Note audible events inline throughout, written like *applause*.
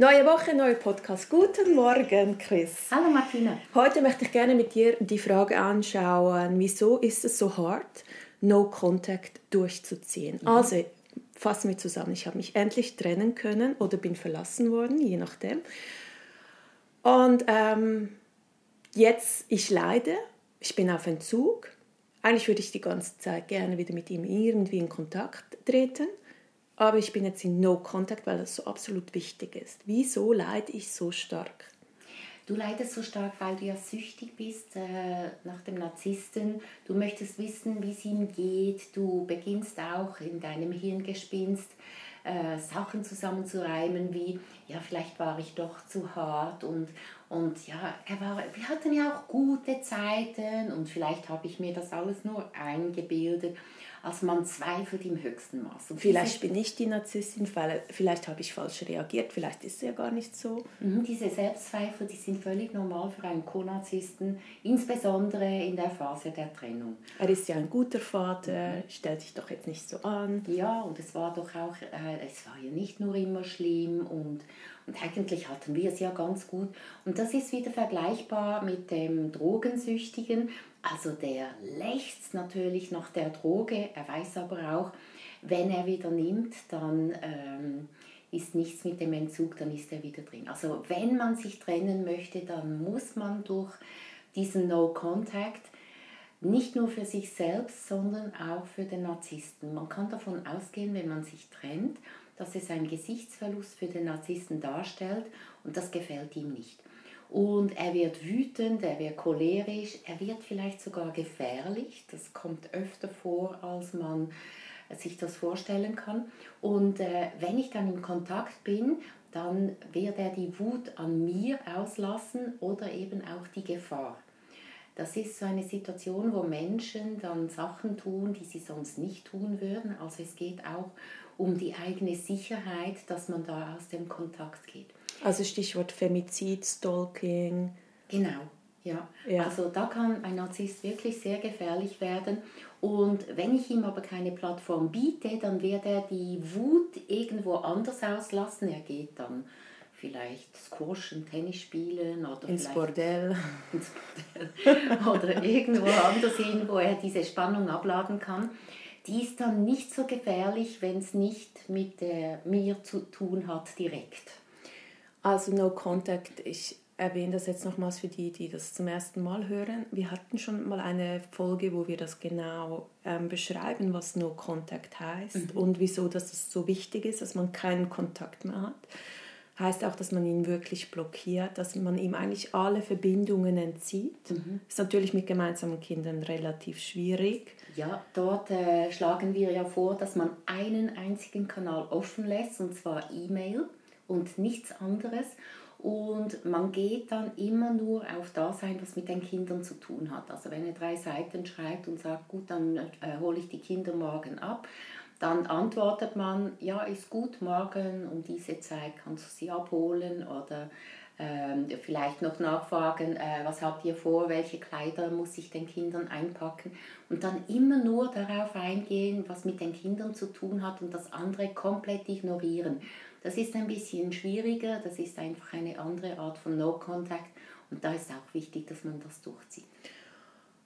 Neue Woche, neuer Podcast. Guten Morgen, Chris. Hallo Martina. Heute möchte ich gerne mit dir die Frage anschauen, wieso ist es so hart, No Contact durchzuziehen? Mhm. Also, fassen wir zusammen. Ich habe mich endlich trennen können oder bin verlassen worden, je nachdem. Und ähm, jetzt, ich leide, ich bin auf Entzug. Eigentlich würde ich die ganze Zeit gerne wieder mit ihm irgendwie in Kontakt treten. Aber ich bin jetzt in No Contact, weil das so absolut wichtig ist. Wieso leide ich so stark? Du leidest so stark, weil du ja süchtig bist äh, nach dem Narzissten. Du möchtest wissen, wie es ihm geht. Du beginnst auch in deinem Hirngespinst äh, Sachen zusammenzureimen, wie, ja, vielleicht war ich doch zu hart und, und ja, er war, wir hatten ja auch gute Zeiten und vielleicht habe ich mir das alles nur eingebildet. Also man zweifelt im höchsten Maß. Und vielleicht bin ich die Narzisstin, weil vielleicht habe ich falsch reagiert, vielleicht ist es ja gar nicht so. Mhm, diese Selbstzweifel, die sind völlig normal für einen Co-Narzissten, insbesondere in der Phase der Trennung. Er ist ja ein guter Vater, mhm. stellt sich doch jetzt nicht so an. Ja, und es war doch auch, äh, es war ja nicht nur immer schlimm und und eigentlich hatten wir es ja ganz gut. Und das ist wieder vergleichbar mit dem Drogensüchtigen. Also der lechzt natürlich nach der Droge, er weiß aber auch, wenn er wieder nimmt, dann ähm, ist nichts mit dem Entzug, dann ist er wieder drin. Also wenn man sich trennen möchte, dann muss man durch diesen No-Contact nicht nur für sich selbst, sondern auch für den Narzissten. Man kann davon ausgehen, wenn man sich trennt, dass es einen Gesichtsverlust für den Narzissten darstellt und das gefällt ihm nicht. Und er wird wütend, er wird cholerisch, er wird vielleicht sogar gefährlich. Das kommt öfter vor, als man sich das vorstellen kann. Und äh, wenn ich dann in Kontakt bin, dann wird er die Wut an mir auslassen oder eben auch die Gefahr. Das ist so eine Situation, wo Menschen dann Sachen tun, die sie sonst nicht tun würden. Also es geht auch um die eigene Sicherheit, dass man da aus dem Kontakt geht. Also Stichwort Femizid, Stalking. Genau, ja. ja. Also da kann ein Narzisst wirklich sehr gefährlich werden. Und wenn ich ihm aber keine Plattform biete, dann wird er die Wut irgendwo anders auslassen. Er geht dann vielleicht squashen, Tennis spielen oder ins Bordell. *laughs* ins Bordell oder irgendwo anders hin, wo er diese Spannung abladen kann. Die ist dann nicht so gefährlich, wenn es nicht mit äh, mir zu tun hat direkt. Also No Contact, ich erwähne das jetzt nochmals für die, die das zum ersten Mal hören. Wir hatten schon mal eine Folge, wo wir das genau ähm, beschreiben, was No Contact heißt mhm. und wieso das so wichtig ist, dass man keinen Kontakt mehr hat. Heißt auch, dass man ihn wirklich blockiert, dass man ihm eigentlich alle Verbindungen entzieht. Mhm. Ist natürlich mit gemeinsamen Kindern relativ schwierig. Ja, dort äh, schlagen wir ja vor, dass man einen einzigen Kanal offen lässt, und zwar E-Mail und nichts anderes. Und man geht dann immer nur auf das ein, was mit den Kindern zu tun hat. Also wenn er drei Seiten schreibt und sagt, gut, dann äh, hole ich die Kinder morgen ab, dann antwortet man, ja, ist gut, morgen um diese Zeit kannst du sie abholen oder vielleicht noch nachfragen, äh, was habt ihr vor, welche Kleider muss ich den Kindern einpacken und dann immer nur darauf eingehen, was mit den Kindern zu tun hat und das andere komplett ignorieren. Das ist ein bisschen schwieriger, das ist einfach eine andere Art von No-Contact und da ist auch wichtig, dass man das durchzieht.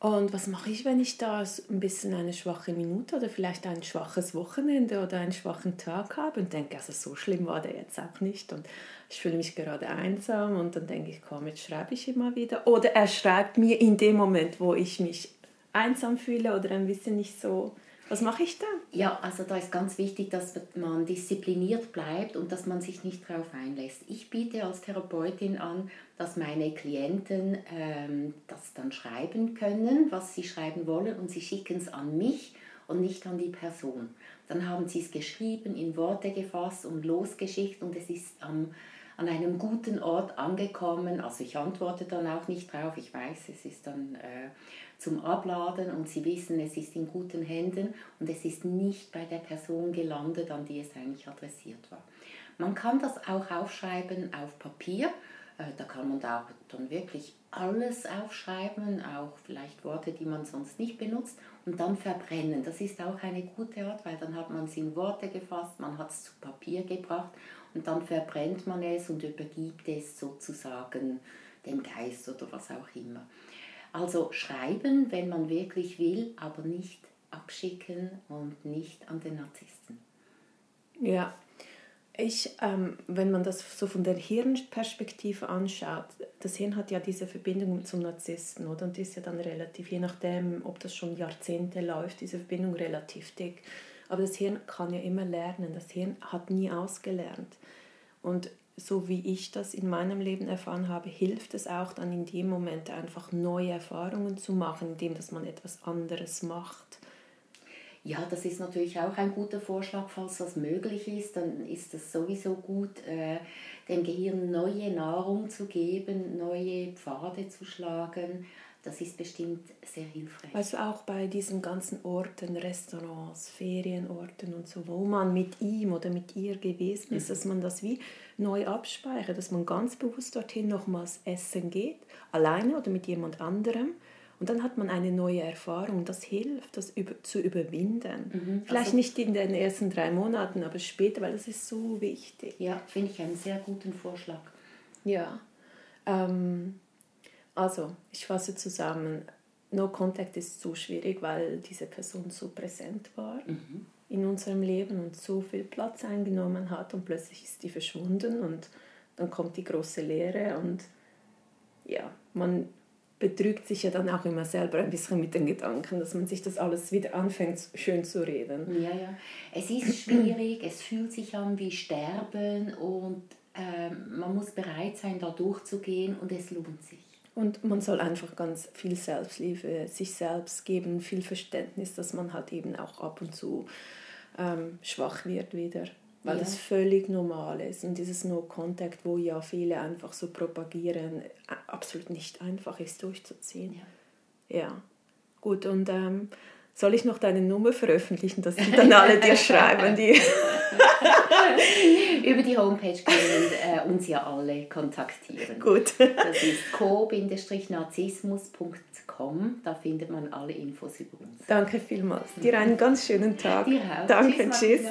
Und was mache ich, wenn ich da ein bisschen eine schwache Minute oder vielleicht ein schwaches Wochenende oder einen schwachen Tag habe und denke, also so schlimm war der jetzt auch nicht und ich fühle mich gerade einsam und dann denke ich, komm, jetzt schreibe ich immer wieder. Oder er schreibt mir in dem Moment, wo ich mich einsam fühle oder ein bisschen nicht so was mache ich dann? Ja, also da ist ganz wichtig, dass man diszipliniert bleibt und dass man sich nicht darauf einlässt. Ich biete als Therapeutin an, dass meine Klienten ähm, das dann schreiben können, was sie schreiben wollen und sie schicken es an mich und nicht an die Person. Dann haben sie es geschrieben, in Worte gefasst und losgeschickt und es ist am, an einem guten Ort angekommen. Also ich antworte dann auch nicht drauf. Ich weiß, es ist dann äh, zum Abladen und Sie wissen, es ist in guten Händen und es ist nicht bei der Person gelandet, an die es eigentlich adressiert war. Man kann das auch aufschreiben auf Papier. Äh, da kann man da dann wirklich alles aufschreiben, auch vielleicht Worte, die man sonst nicht benutzt, und dann verbrennen. Das ist auch eine gute Art, weil dann hat man es in Worte gefasst, man hat es zu Papier gebracht und dann verbrennt man es und übergibt es sozusagen dem Geist oder was auch immer. Also schreiben, wenn man wirklich will, aber nicht abschicken und nicht an den Narzissten. Ja, ich, ähm, wenn man das so von der Hirnperspektive anschaut, das Hirn hat ja diese Verbindung zum Narzissten, oder? Und die ist ja dann relativ, je nachdem, ob das schon Jahrzehnte läuft, diese Verbindung relativ dick. Aber das Hirn kann ja immer lernen. Das Hirn hat nie ausgelernt. Und so wie ich das in meinem Leben erfahren habe, hilft es auch dann in dem Moment einfach neue Erfahrungen zu machen, indem dass man etwas anderes macht. Ja, das ist natürlich auch ein guter Vorschlag, falls das möglich ist, dann ist es sowieso gut, äh, dem Gehirn neue Nahrung zu geben, neue Pfade zu schlagen. Das ist bestimmt sehr hilfreich. Also auch bei diesen ganzen Orten, Restaurants, Ferienorten und so, wo man mit ihm oder mit ihr gewesen ist, mhm. dass man das wie neu abspeichert, dass man ganz bewusst dorthin nochmals essen geht, alleine oder mit jemand anderem und dann hat man eine neue Erfahrung. Das hilft, das über, zu überwinden. Mhm. Vielleicht also, nicht in den ersten drei Monaten, aber später, weil das ist so wichtig. Ja, finde ich einen sehr guten Vorschlag. Ja. Ähm, also, ich fasse zusammen. No Contact ist so schwierig, weil diese Person so präsent war mhm. in unserem Leben und so viel Platz eingenommen hat und plötzlich ist die verschwunden und dann kommt die große Leere und ja, man betrügt sich ja dann auch immer selber ein bisschen mit den Gedanken, dass man sich das alles wieder anfängt schön zu reden. Ja, ja. Es ist schwierig, es fühlt sich an wie Sterben und äh, man muss bereit sein, da durchzugehen und es lohnt sich. Und man soll einfach ganz viel Selbstliebe sich selbst geben, viel Verständnis, dass man halt eben auch ab und zu ähm, schwach wird wieder weil ja. das völlig normal ist. Und dieses No-Contact, wo ja viele einfach so propagieren, absolut nicht einfach ist durchzuziehen. Ja, ja. gut. Und ähm, soll ich noch deine Nummer veröffentlichen, dass die dann alle dir *laughs* schreiben? Die Über die Homepage können äh, uns ja alle kontaktieren. Gut. Das ist co-narzissmus.com. Da findet man alle Infos über uns. Danke vielmals. Dir einen ganz schönen Tag. Dir auch. Danke, tschüss. tschüss.